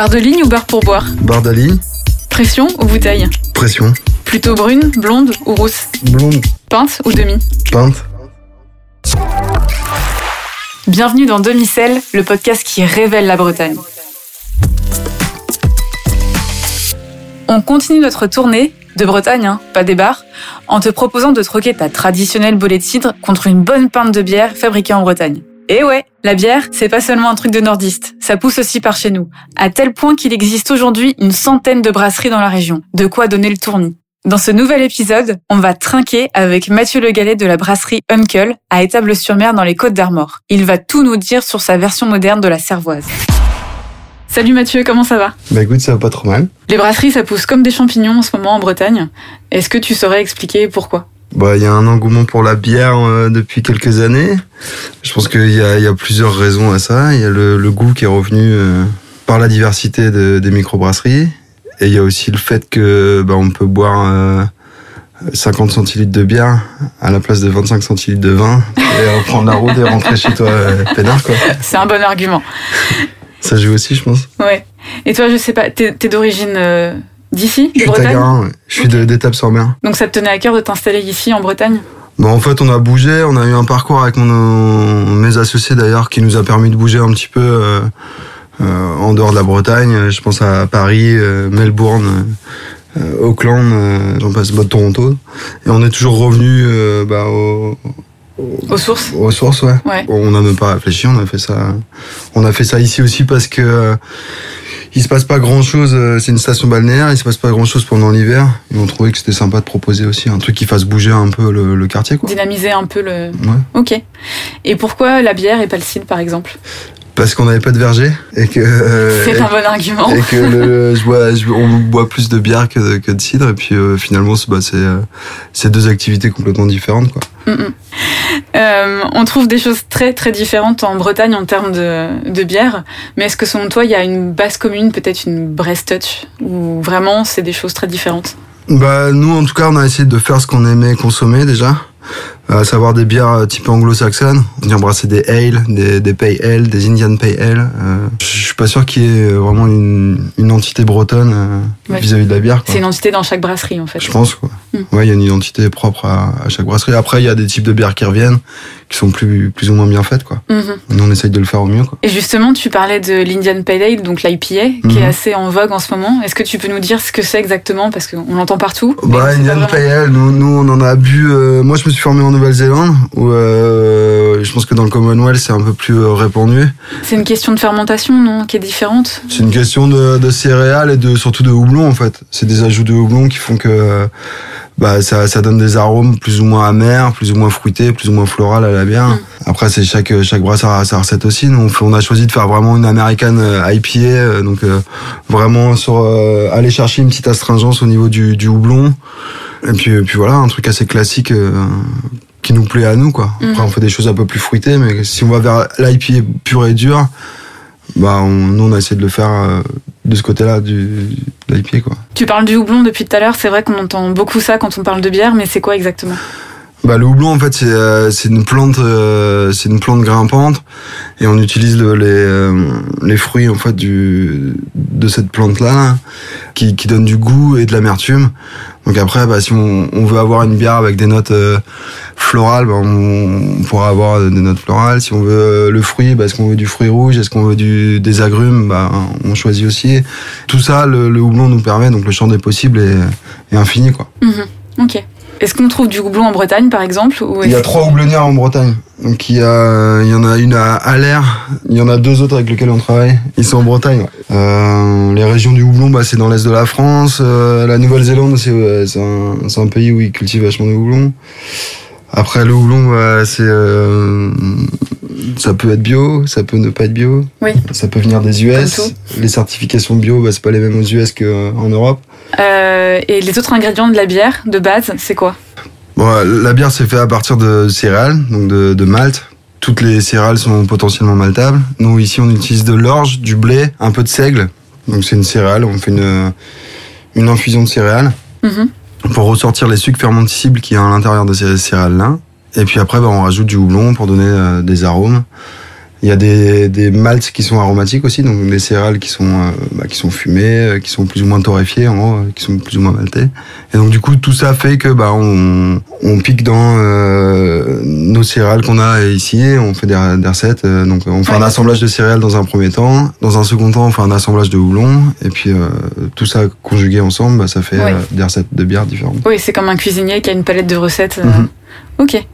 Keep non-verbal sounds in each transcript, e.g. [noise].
Barre de ligne ou barre pour boire Barre de ligne. Pression ou bouteille Pression. Plutôt brune, blonde ou rousse Blonde. Peinte ou demi Peinte. Bienvenue dans Demi-Sel, le podcast qui révèle la Bretagne. On continue notre tournée de Bretagne, hein, pas des bars, en te proposant de troquer ta traditionnelle bolée de cidre contre une bonne pinte de bière fabriquée en Bretagne. Et ouais, la bière, c'est pas seulement un truc de nordiste, ça pousse aussi par chez nous, à tel point qu'il existe aujourd'hui une centaine de brasseries dans la région, de quoi donner le tournis. Dans ce nouvel épisode, on va trinquer avec Mathieu Le Gallet de la brasserie Uncle à Étable-sur-Mer dans les Côtes d'Armor. Il va tout nous dire sur sa version moderne de la cervoise. Salut Mathieu, comment ça va? Bah écoute, ça va pas trop mal. Les brasseries, ça pousse comme des champignons en ce moment en Bretagne. Est-ce que tu saurais expliquer pourquoi? Bah il y a un engouement pour la bière euh, depuis quelques années. Je pense qu'il y a, y a plusieurs raisons à ça. Il y a le, le goût qui est revenu euh, par la diversité de- des microbrasseries. Et il y a aussi le fait que bah, on peut boire euh, 50 centilitres de bière à la place de 25 centilitres de vin et reprendre la route et rentrer chez toi euh, peinard quoi. C'est un bon argument. Ça joue aussi je pense. Ouais. Et toi, je sais pas, t'es t'es d'origine euh, d'ici, Je suis ouais. je suis de- d'étape sur mer. Donc ça te tenait à cœur de t'installer ici en Bretagne? Bon, en fait, on a bougé, on a eu un parcours avec mon, mes associés d'ailleurs qui nous a permis de bouger un petit peu euh, euh, en dehors de la Bretagne. Je pense à Paris, euh, Melbourne, Auckland, j'en passe, bah, Toronto. Et on est toujours revenu bah, au- Aux sources aux sources, ouais. Ouais. On n'a même pas réfléchi, on a fait ça. On a fait ça ici aussi parce que euh, il se passe pas grand chose. C'est une station balnéaire, il se passe pas grand chose pendant l'hiver. Et on trouvait que c'était sympa de proposer aussi un truc qui fasse bouger un peu le, le quartier, quoi. Dynamiser un peu le... Ouais. Ok. Et pourquoi la bière et pas le cidre, par exemple? Parce qu'on n'avait pas de verger et que euh, C'est un bon argument. et que le, [laughs] je bois, je- on boit plus de bière que de, que de cidre et puis euh, finalement c'est bah, euh, c'est deux activités complètement différentes quoi. Mm, mm. On trouve des choses très très différentes en Bretagne en termes de, de bière, mais est-ce que selon toi il y a une base commune, peut-être une Brest Touch, ou vraiment c'est des choses très différentes? Bah nous en tout cas on a essayé de faire ce qu'on aimait consommer déjà, à savoir des bières euh, type anglo-saxonnes. On vient brasser des ale, des, des pale ale, des Indian pale ale. Euh, je suis pas sûr qu'il y ait vraiment une, une entité bretonne euh, Ouais. vis-à-vis de la bière. C'est une entité dans chaque brasserie en fait. Je pense quoi. Mm. Ouais, il y a une identité propre à, à chaque brasserie. Après, il y a des types de bières qui reviennent, qui sont plus plus ou moins bien faites quoi. Mhm. On essaye de le faire au mieux quoi. Et justement, tu parlais de l'Indian Pale Ale, donc l'IPA, qui Mhm. est assez en vogue en ce moment. Est-ce que tu peux nous dire ce que c'est exactement? Parce qu'on l'entend partout. Bah, Indian. Pale Ale, nous, nous, on en a bu. euh, moi, je me suis formé en Nouvelle-Zélande, où euh, je pense que dans le Commonwealth, c'est un peu plus euh, répandu. C'est une question de fermentation, non Qui est différente? C'est une question de, de céréales et de surtout de houblon en fait. C'est des ajouts de houblon qui font que bah, ça, ça donne des arômes plus ou moins amers, plus ou moins fruités, plus ou moins floral à la bière. Mm. Après, c'est chaque chaque brasseur a sa recette aussi. Nous, on, a choisi de faire vraiment une américaine euh, IPA, donc euh, vraiment sur euh, aller chercher une petite astringence au niveau du, du houblon. Et puis, et puis voilà, un truc assez classique. euh, qui nous plaît à nous quoi. Après Mhm. on fait des choses un peu plus fruitées mais si on va vers l'IPA pur et dur, bah on, nous on a essayé de le faire euh, de ce côté-là du de l'IPA quoi. Tu parles du houblon depuis tout à l'heure. C'est vrai qu'on entend beaucoup ça quand on parle de bière, mais c'est quoi exactement? Bah le houblon en fait c'est euh, une plante euh, c'est une plante grimpante et on utilise le- les euh, les fruits en fait du de cette plante là qui qui donne du goût et de l'amertume. Donc après bah si on, on veut avoir une bière avec des notes euh, florales bah, on, pourra avoir des notes florales. Si on veut euh, le fruit bah est-ce qu'on veut du fruit rouge est-ce qu'on veut du des agrumes bah on choisit aussi. Tout ça le, le houblon nous permet donc le champ des possibles est, est infini quoi. Mhm. Ok. Est-ce qu'on trouve du houblon en Bretagne, par exemple ou Il y a trois houblonnières en Bretagne. Donc il y, a, il y en a une à Aller, il y en a deux autres avec lesquelles on travaille. Ils sont en Bretagne. Euh, les régions du houblon, bah, c'est dans l'est de la France. Euh, la Nouvelle-Zélande, c'est ouais, c'est un, un pays où ils cultivent vachement de houblon. Après le houblon, bah, c'est euh, ça peut être bio, ça peut ne pas être bio. Oui. Ça peut venir des US. Les certifications bio, bah, c'est pas les mêmes aux US qu'en Europe. Euh, et les autres ingrédients de la bière de base, c'est quoi? Bon, la bière c'est fait à partir de céréales, donc de, de malt. Toutes les céréales sont potentiellement maltables. Nous ici on utilise de l'orge, du blé, un peu de seigle. Donc c'est une céréale, on fait une, une infusion de céréales Mhm. pour ressortir les sucres fermenticibles qu'il y a à l'intérieur de ces céréales-là. Et puis après, bah, on rajoute du houblon pour donner euh, des arômes. Il y a des, des maltes qui sont aromatiques aussi, donc des céréales qui sont euh, bah, qui sont fumées, euh, qui sont plus ou moins torréfiées, en gros, qui sont plus ou moins maltées. Et donc du coup, tout ça fait que bah on, on pique dans euh, nos céréales qu'on a ici, on fait des, des recettes. euh, donc on fait Ouais. un assemblage de céréales dans un premier temps, dans un second temps, on fait un assemblage de houblon, et puis tout ça conjugué ensemble, bah, ça fait Ouais. des recettes de bière différentes. Oui, c'est comme un cuisinier qui a une palette de recettes. Mhm. Ok.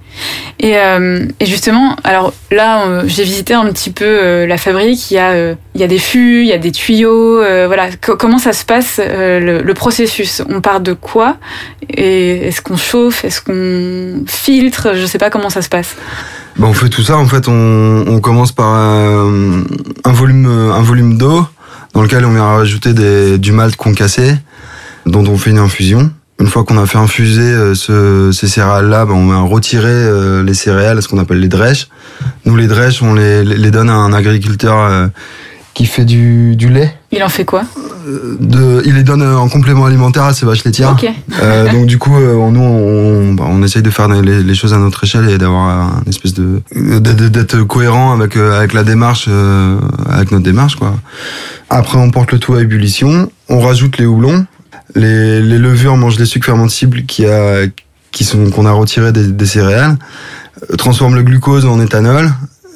Et, euh, et justement, alors là, euh, j'ai visité un petit peu euh, la fabrique. Il y a, des fûts, il y a des tuyaux. voilà. Co- comment ça se passe le, processus? On part de quoi? Et est-ce qu'on chauffe? Est-ce qu'on filtre? Je sais pas comment ça se passe. On fait tout ça. En fait, on, commence par un, volume, d'eau dans lequel on vient rajouter du malt concassé, dont on fait une infusion. Une fois qu'on a fait infuser euh, ce, ces céréales-là, bah, on vient retirer euh, les céréales, ce qu'on appelle les drèches. Nous, les drèches, on les, les donne à un agriculteur euh, qui fait du, du lait. Il en fait quoi? De, il les donne en complément alimentaire à ses vaches laitières. Ok. Euh, donc du coup, nous, on, bah, on essaye de faire les, les choses à notre échelle et d'avoir un espèce de d'être- cohérent avec avec la démarche, avec notre démarche quoi. Après, on porte le tout à ébullition, on rajoute les houblons, les, les levures mangent les sucres fermentibles qui a qui sont qu'on a retirés des, des céréales, euh, transforment le glucose en éthanol.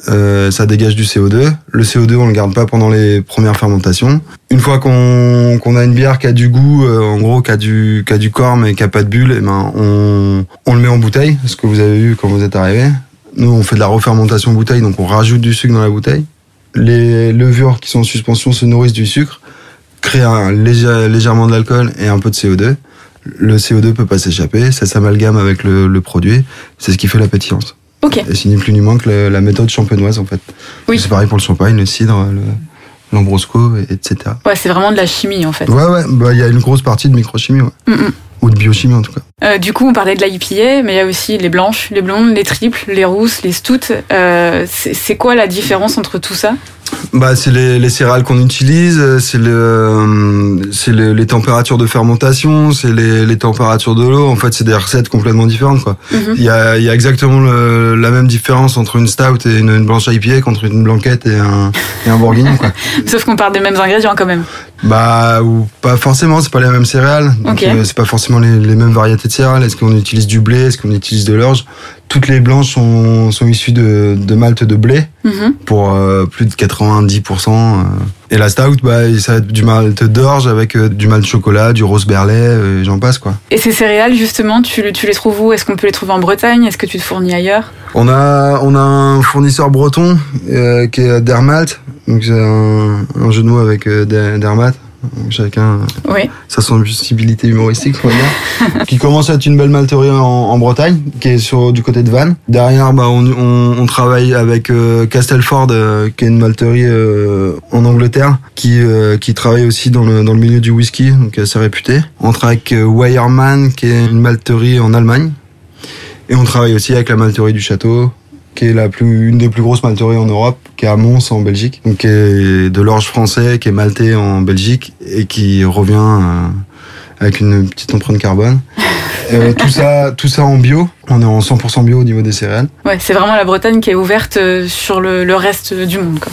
euh, ça dégage du CO2. Le CO2, on le garde pas pendant les premières fermentations. Une fois qu'on a une bière qui a du goût, euh, en gros, qui a du, qui a du corps mais qui a pas de bulle, eh ben, on, on le met en bouteille, ce que vous avez vu quand vous êtes arrivé. Nous, on fait de la refermentation bouteille, donc on rajoute du sucre dans la bouteille. Les levures qui sont en suspension se nourrissent du sucre, créent un léger, légèrement de l'alcool et un peu de CO2. Le CO2 peut pas s'échapper, ça s'amalgame avec le, le produit. C'est ce qui fait la pétillance. Ok. Et c'est ni plus ni moins que la méthode champenoise, en fait. Oui. C'est pareil pour le champagne, le cidre, le- l'ambrosco, et- etc. Ouais, c'est vraiment de la chimie en fait. Ouais, ouais, bah, il y a une grosse partie de microchimie, ouais. Mm, mm. Ou de biochimie, en tout cas. Euh, du coup, on parlait de la IPA, mais il y a aussi les blanches, les blondes, les triples, les rousses, les stouts. Euh, c'est quoi la différence entre tout ça? Bah, c'est les, les céréales qu'on utilise, c'est le, c'est le- les températures de fermentation, c'est les, les températures de l'eau. En fait, c'est des recettes complètement différentes, quoi. Mhm. Il y a, il y a exactement le- la même différence entre une stout et une, une blanche IPA qu'entre une blanquette et un, et un bourguignon, quoi. [laughs] Sauf qu'on part des mêmes ingrédients quand même. Bah, ou pas forcément, c'est pas les mêmes céréales. Donc, Ok. euh, c'est pas forcément les, les mêmes variétés de céréales. Est-ce qu'on utilise du blé? Est-ce qu'on utilise de l'orge? Toutes les blanches sont, sont issues de, de malt de blé Mhm. pour euh, plus de 90%. euh. Et la stout, bah, ça va être du malt d'orge avec euh, du malt de chocolat, du rose berlais, euh, et j'en passe, quoi. Et ces céréales, justement, tu, tu les trouves où? Est-ce qu'on peut les trouver en Bretagne? Est-ce que tu te fournis ailleurs? On a, on a un fournisseur breton qui est Dermalt. Donc, c'est un, un jeu de mots avec Der- Dermat. Donc, Chacun Oui. sa sensibilité humoristique, [laughs] qui commence à être une belle malterie en, en Bretagne, qui est sur du côté de Vannes. Derrière, bah, on, on, on travaille avec euh, Castelford, euh, qui est une malterie euh, en Angleterre, qui, euh, qui travaille aussi dans le, dans le milieu du whisky, donc assez réputé. On travaille avec euh, Weyermann, qui est une malterie en Allemagne. Et on travaille aussi avec la malterie du château, qui est la plus, une des plus grosses malteries en Europe, qui est à Mons en Belgique, donc qui est de l'orge français, qui est malté en Belgique et qui revient euh, avec une petite empreinte carbone. Euh, tout ça, tout ça en bio. On est en 100% bio au niveau des céréales. Ouais, c'est vraiment la Bretagne qui est ouverte euh, sur le, le reste du monde. Quoi.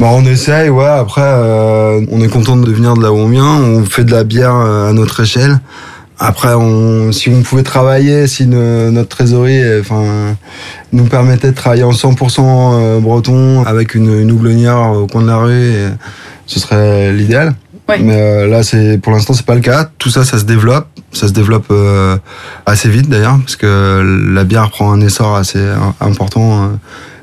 Bah, on essaye, ouais. Après, euh, on est content de venir de là où on vient. On fait de la bière à notre échelle. Après, on, si on pouvait travailler, si ne- notre trésorerie, euh, enfin, nous permettait de travailler en 100% euh, breton avec une, une houblonnière au coin de la rue, ce serait l'idéal. Ouais. Mais euh, là, c'est pour l'instant, c'est pas le cas. Tout ça, ça se développe. Ça se développe euh, assez vite d'ailleurs, parce que la bière prend un essor assez euh, important euh,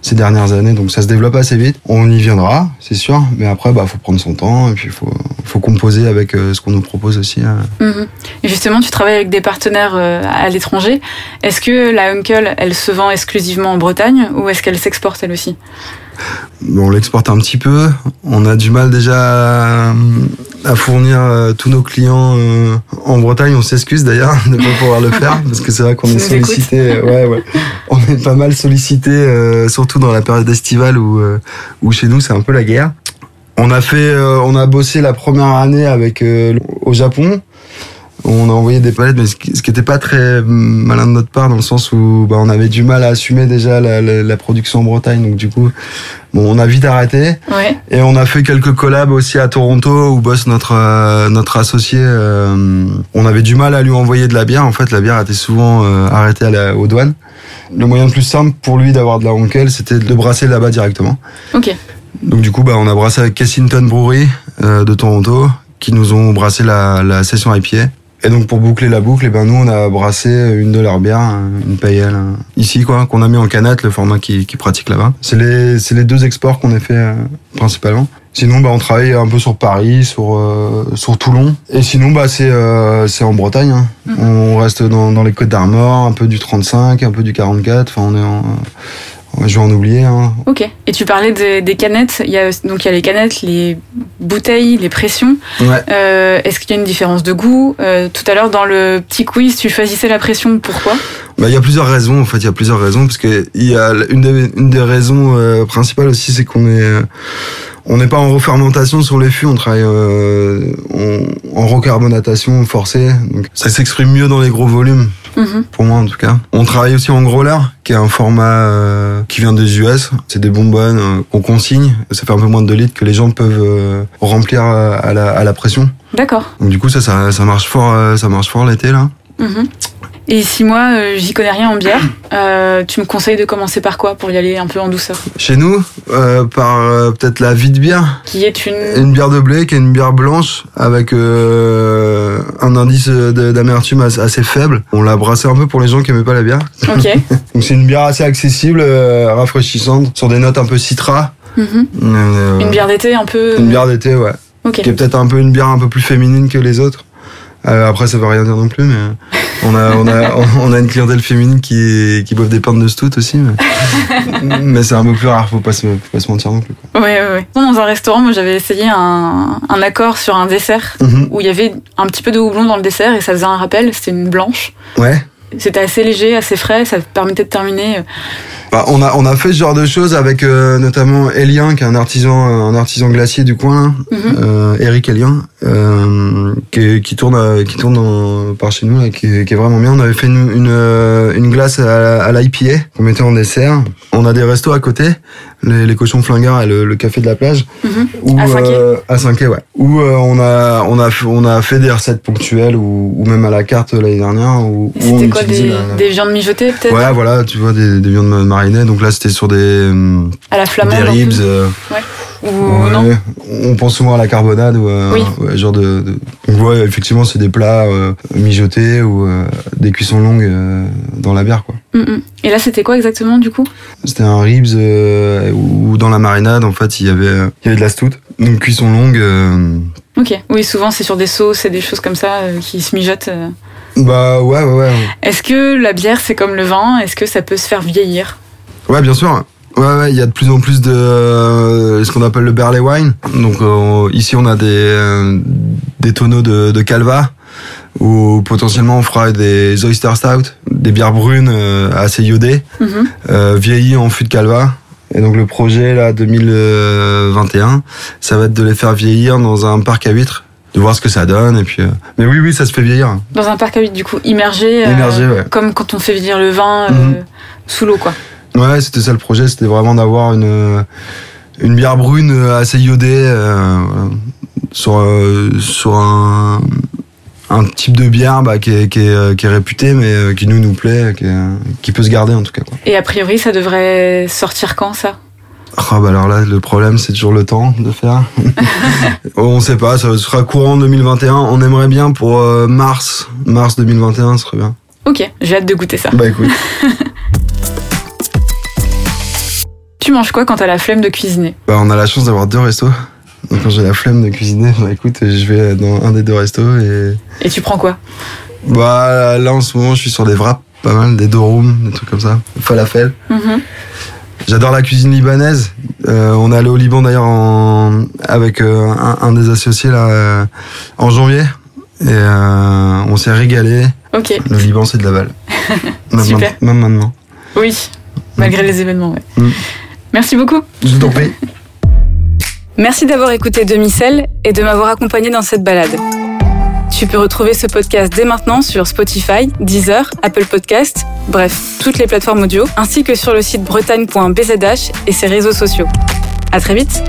ces dernières années, donc ça se développe assez vite. On y viendra, c'est sûr, mais après, bah, faut prendre son temps et puis faut, faut composer avec euh, ce qu'on nous propose aussi. euh. Mhm. Justement, tu travailles avec des partenaires euh, à l'étranger. Est-ce que la Uncle, elle se vend exclusivement en Bretagne ou est-ce qu'elle s'exporte elle aussi? On l'exporte un petit peu. On a du mal déjà à, à fournir euh, tous nos clients euh, en Bretagne. On s'excuse d'ailleurs [laughs] de ne pas pouvoir le faire parce que c'est vrai qu'on est sollicité. euh, Ouais, ouais. On est pas mal sollicité, euh, surtout dans la période estivale où, où chez nous c'est un peu la guerre. On a fait, euh, on a bossé la première année avec euh, au Japon. On a envoyé des palettes, mais ce qui n'était pas très malin de notre part, dans le sens où bah, on avait du mal à assumer déjà la, la, la, production en Bretagne. Donc du coup, bon, on a vite arrêté. Ouais. Et on a fait quelques collabs aussi à Toronto, où bosse notre euh, notre associé. euh, on avait du mal à lui envoyer de la bière. En fait, la bière était souvent euh, arrêtée à la, aux douanes. Le moyen le plus simple pour lui d'avoir de la Onkel, c'était de le brasser là-bas directement. Ok. Donc du coup, bah, on a brassé avec Kessington Brewery euh, de Toronto, qui nous ont brassé la, la session IPA. Et donc pour boucler la boucle, eh ben nous on a brassé une de leurs bières, une payelle euh, ici quoi, qu'on a mis en canette, le format qui, qui pratique là-bas. C'est les c'est les deux exports qu'on a fait euh, principalement. Sinon bah on travaille un peu sur Paris, sur euh, sur Toulon. Et sinon bah c'est euh, c'est en Bretagne. Hein. On reste dans, dans les Côtes d'Armor, un peu du 35, un peu du 44. Enfin on est en je vais en oublier. Hein. Ok. Et tu parlais des, des canettes. Il y a donc il y a les canettes, les bouteilles, les pressions. Ouais. Euh, Est-ce qu'il y a une différence de goût? Euh, Tout à l'heure dans le petit quiz, tu choisissais la pression. Pourquoi? Bah, il y a plusieurs raisons. En fait, il y a plusieurs raisons parce que il y a une des, une des raisons euh, principales aussi, c'est qu'on est on n'est pas en refermentation sur les fûts, on travaille en, en recarbonatation forcée. Donc ça s'exprime mieux dans les gros volumes. Mhm. Pour moi en tout cas. On travaille aussi en growler, qui est un format euh, qui vient des US. C'est des bonbonnes euh, qu'on consigne. Ça fait un peu moins de 2 litres que les gens peuvent euh, remplir euh, à la, à la pression. D'accord. Donc du coup ça, ça, ça marche fort, euh, ça marche fort l'été là. Mhm. Et si moi, euh, j'y connais rien en bière, euh, tu me conseilles de commencer par quoi pour y aller un peu en douceur? Chez nous, euh, par peut-être la vie de bière. Qui est une... Une bière de blé qui est une bière blanche avec un indice d'amertume assez faible. On l'a brassé un peu pour les gens qui aimaient pas la bière. Ok. [laughs] Donc c'est une bière assez accessible, rafraîchissante, sur des notes un peu citra. Mhm. Une bière d'été un peu... Une bière d'été, ouais. Ok. Qui est peut-être un peu une bière un peu plus féminine que les autres. Euh, après, ça veut rien dire non plus, mais on a, on a, [laughs] on a une clientèle féminine qui, qui boive des pintes de stout aussi. Mais, [laughs] mais c'est un peu plus rare, faut pas se, faut pas se mentir non plus. Quoi. Ouais, ouais, ouais. Dans un restaurant, moi, j'avais essayé un, un accord sur un dessert Mhm. où il y avait un petit peu de houblon dans le dessert et ça faisait un rappel. C'était une blanche. Ouais. C'était assez léger, assez frais. Ça permettait de terminer. euh, Bah, on a on a fait ce genre de choses avec euh, notamment Elien qui est un artisan un artisan glacier du coin Mhm. euh, Eric Elien euh, qui, qui tourne euh, qui tourne dans- par chez nous là, qui, est- qui est vraiment bien. On avait fait une une, euh, une glace à, à l'IPA qu'on mettait en dessert. On a des restos à côté, les, les cochons flingueurs et le, le café de la plage. Où, À Saint-Quay euh, à ouais. Où euh, on a on a fait- on a fait des recettes ponctuelles ou, ou même à la carte l'année dernière où, C'était quoi des, la- des viandes mijotées peut-être? Ouais, voilà, tu vois, des, des viandes marinées. Donc là, c'était sur des, À la flamande des ribs. euh, Ou ouais. non On pense souvent à la carbonade ou euh, Oui. ouais, genre de, de- ouais, effectivement, c'est des plats euh, mijotés ou euh, des cuissons longues euh, dans la bière, quoi. Mm, mm. Et là, c'était quoi exactement du coup? C'était un ribs où dans la marinade, en fait, il y avait, il y avait de la stout. Donc cuisson longue. Ok. Oui, souvent c'est sur des sauces et des choses comme ça qui se mijotent. bah ouais, ouais, ouais. Est-ce que la bière c'est comme le vin? Est-ce que ça peut se faire vieillir? Ouais, bien sûr. Ouais, ouais, il y a de plus en plus de euh, ce qu'on appelle le barley wine. Donc euh, ici, on a des euh, des tonneaux de, de calva où potentiellement on fera des oyster stout, des bières brunes euh, assez iodées, euh, vieillies en fût de calva. Et donc le projet là 2021, ça va être de les faire vieillir dans un parc à huîtres, de voir ce que ça donne. Et puis, euh, mais oui, oui, ça se fait vieillir. Dans un parc à huîtres du coup immergé. euh, Immergé, ouais. Comme quand on fait vieillir le vin euh, Mhm. sous l'eau quoi. Ouais, c'était ça le projet, c'était vraiment d'avoir une une bière brune assez iodée euh, sur euh, sur un un type de bière bah, qui, est, qui, est, euh, qui est réputé mais euh, qui nous nous plaît, qui, est- qui peut se garder en tout cas. Quoi. Et a priori ça devrait sortir quand ça? Ah bah alors là le problème c'est toujours le temps de faire. [laughs] On sait pas, ça sera courant 2021. On aimerait bien pour euh, mars mars 2021, ce serait bien. Ok, j'ai hâte de goûter ça. Bah écoute. [laughs] Tu manges quoi quand t'as la flemme de cuisiner Bah, on a la chance d'avoir deux restos. Donc quand j'ai la flemme de cuisiner, bah écoute, je vais dans un des deux restos et Et tu prends quoi bah là en ce moment je suis sur des wraps pas mal, des dorum, des trucs comme ça, falafel. Mhm. J'adore la cuisine libanaise. Euh, on est allé au Liban d'ailleurs en- avec euh, un, un des associés là euh, en janvier et on s'est régalé. Ok, Le Liban c'est de la balle. [laughs] Même, Super. même maintenant. oui, malgré les événements, ouais. Mm. Merci beaucoup. Je t'en prie. Merci d'avoir écouté Demi-Sel et de m'avoir accompagné dans cette balade. Tu peux retrouver ce podcast dès maintenant sur Spotify, Deezer, Apple Podcast, bref, toutes les plateformes audio, ainsi que sur le site bretagne.bzh et ses réseaux sociaux. À très vite!